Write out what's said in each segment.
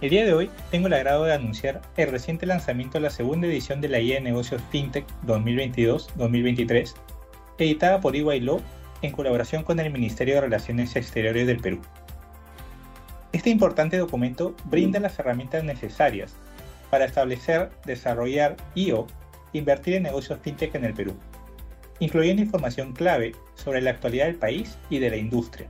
El día de hoy tengo el agrado de anunciar el reciente lanzamiento de la segunda edición de la Guía de Negocios FinTech 2022-2023, editada por EY Law en colaboración con el Ministerio de Relaciones Exteriores del Perú. Este importante documento brinda las herramientas necesarias para establecer, desarrollar y o invertir en negocios fintech en el Perú, incluyendo información clave sobre la actualidad del país y de la industria,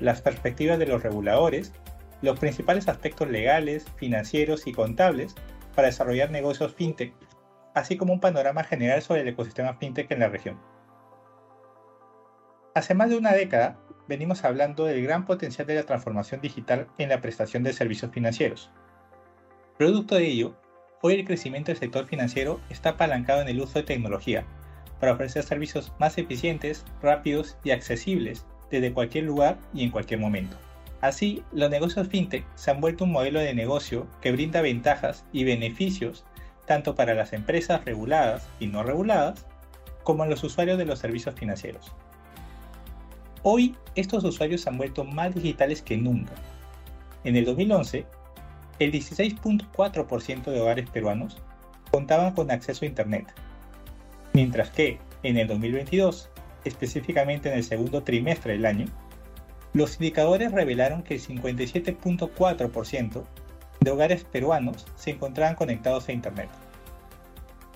las perspectivas de los reguladores los principales aspectos legales, financieros y contables para desarrollar negocios fintech, así como un panorama general sobre el ecosistema fintech en la región. Hace más de una década venimos hablando del gran potencial de la transformación digital en la prestación de servicios financieros. Producto de ello, hoy el crecimiento del sector financiero está apalancado en el uso de tecnología para ofrecer servicios más eficientes, rápidos y accesibles desde cualquier lugar y en cualquier momento. Así, los negocios fintech se han vuelto un modelo de negocio que brinda ventajas y beneficios tanto para las empresas reguladas y no reguladas, como a los usuarios de los servicios financieros. Hoy, estos usuarios se han vuelto más digitales que nunca. En el 2011, el 16.4% de hogares peruanos contaban con acceso a Internet, mientras que en el 2022, específicamente en el segundo trimestre del año, los indicadores revelaron que el 57.4% de hogares peruanos se encontraban conectados a Internet.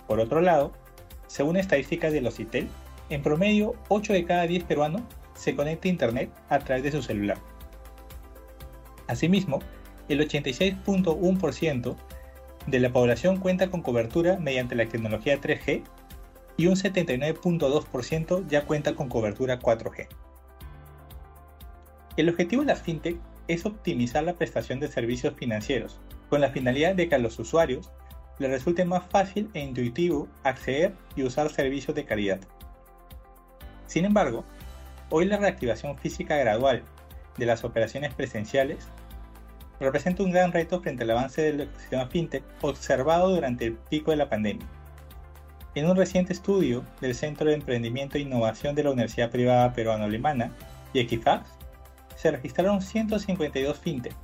Por otro lado, según estadísticas de los CITEL, en promedio 8 de cada 10 peruanos se conecta a Internet a través de su celular. Asimismo, el 86.1% de la población cuenta con cobertura mediante la tecnología 3G y un 79.2% ya cuenta con cobertura 4G. El objetivo de la fintech es optimizar la prestación de servicios financieros, con la finalidad de que a los usuarios les resulte más fácil e intuitivo acceder y usar servicios de calidad. Sin embargo, hoy la reactivación física gradual de las operaciones presenciales representa un gran reto frente al avance del ecosistema fintech observado durante el pico de la pandemia. En un reciente estudio del Centro de Emprendimiento e Innovación de la Universidad Privada Peruano-Alemana Equifax, se registraron 152 fintech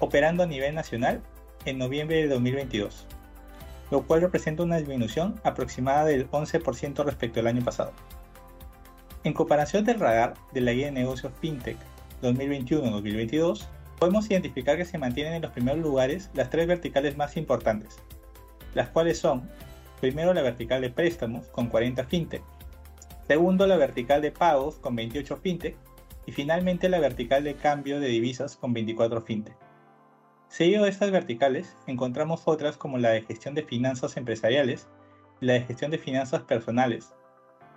operando a nivel nacional en noviembre de 2022, lo cual representa una disminución aproximada del 11% respecto al año pasado. En comparación del radar de la guía de negocios FinTech 2021-2022, podemos identificar que se mantienen en los primeros lugares las tres verticales más importantes, las cuales son, primero la vertical de préstamos con 40 FinTech, segundo la vertical de pagos con 28 FinTech y finalmente la vertical de cambio de divisas con 24 fintech. Seguido de estas verticales, encontramos otras como la de gestión de finanzas empresariales la de gestión de finanzas personales,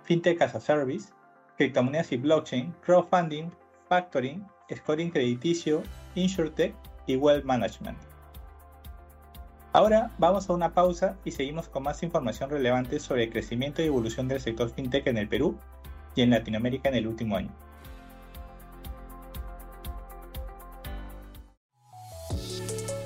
fintech as a service, criptomonedas y blockchain, crowdfunding, factoring, scoring crediticio, insurtech y wealth management. Ahora vamos a una pausa y seguimos con más información relevante sobre el crecimiento y evolución del sector fintech en el Perú y en Latinoamérica en el último año.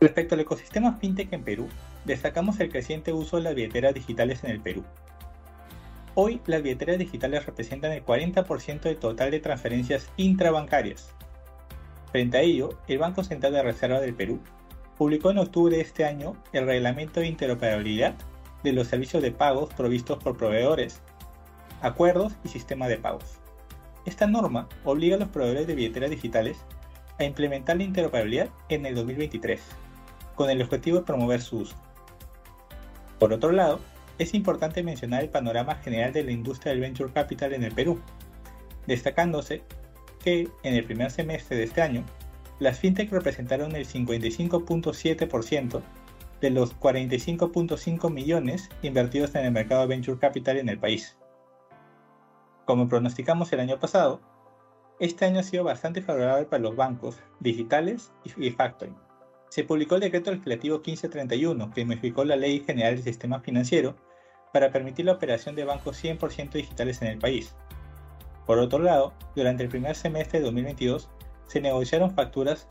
Respecto al ecosistema fintech en Perú, destacamos el creciente uso de las billeteras digitales en el Perú. Hoy las billeteras digitales representan el 40% del total de transferencias intrabancarias. Frente a ello, el Banco Central de Reserva del Perú publicó en octubre de este año el Reglamento de Interoperabilidad de los servicios de pagos provistos por proveedores, acuerdos y sistemas de pagos. Esta norma obliga a los proveedores de billeteras digitales a implementar la interoperabilidad en el 2023, con el objetivo de promover su uso. Por otro lado, es importante mencionar el panorama general de la industria del venture capital en el Perú, destacándose que en el primer semestre de este año, las fintech representaron el 55.7% de los 45.5 millones invertidos en el mercado venture capital en el país. Como pronosticamos el año pasado, este año ha sido bastante favorable para los bancos digitales y factoring. Se publicó el decreto legislativo 1531 que modificó la Ley General del Sistema Financiero para permitir la operación de bancos 100% digitales en el país. Por otro lado, durante el primer semestre de 2022 se negociaron facturas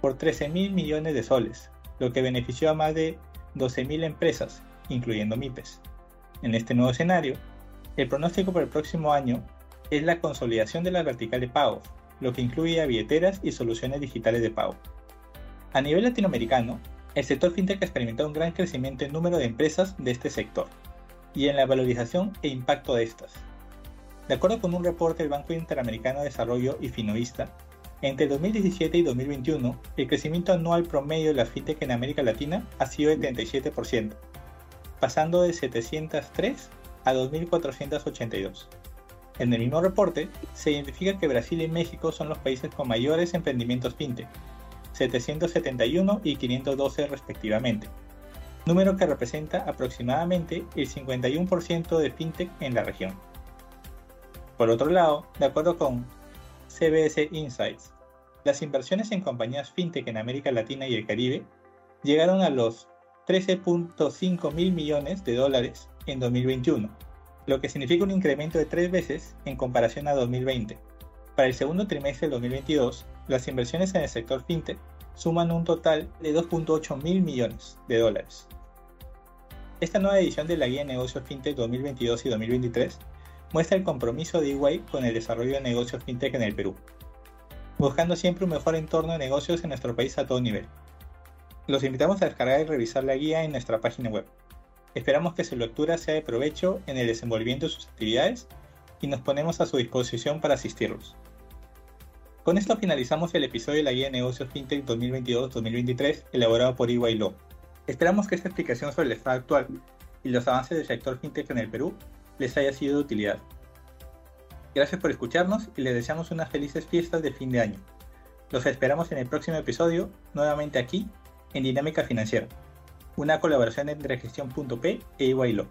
por 13.000 millones de soles, lo que benefició a más de 12.000 empresas, incluyendo MIPES. En este nuevo escenario, el pronóstico para el próximo año es la consolidación de la vertical de pagos, lo que incluye a billeteras y soluciones digitales de pago. A nivel latinoamericano, el sector fintech ha experimentado un gran crecimiento en número de empresas de este sector y en la valorización e impacto de estas. De acuerdo con un reporte del Banco Interamericano de Desarrollo y Finovista, entre 2017 y 2021, el crecimiento anual promedio de las fintech en América Latina ha sido de 37%, pasando de 703 a 2.482. En el mismo reporte, se identifica que Brasil y México son los países con mayores emprendimientos fintech, 771 y 512 respectivamente, número que representa aproximadamente el 51% de fintech en la región. Por otro lado, de acuerdo con CBS Insights, las inversiones en compañías fintech en América Latina y el Caribe llegaron a los 13.5 mil millones de dólares en 2021, lo que significa un incremento de tres veces en comparación a 2020. Para el segundo trimestre de 2022, las inversiones en el sector fintech suman un total de 2.8 mil millones de dólares. Esta nueva edición de la Guía de Negocios Fintech 2022 y 2023 muestra el compromiso de EY con el desarrollo de negocios fintech en el Perú, buscando siempre un mejor entorno de negocios en nuestro país a todo nivel. Los invitamos a descargar y revisar la guía en nuestra página web. Esperamos que su lectura sea de provecho en el desenvolvimiento de sus actividades y nos ponemos a su disposición para asistirlos. Con esto finalizamos el episodio de la Guía de Negocios FinTech 2022-2023 elaborado por EY. Esperamos que esta explicación sobre el estado actual y los avances del sector FinTech en el Perú les haya sido de utilidad. Gracias por escucharnos y les deseamos unas felices fiestas de fin de año. Los esperamos en el próximo episodio, nuevamente aquí, en Dinámica Financiera, una colaboración entre Gestión.p e EYLO.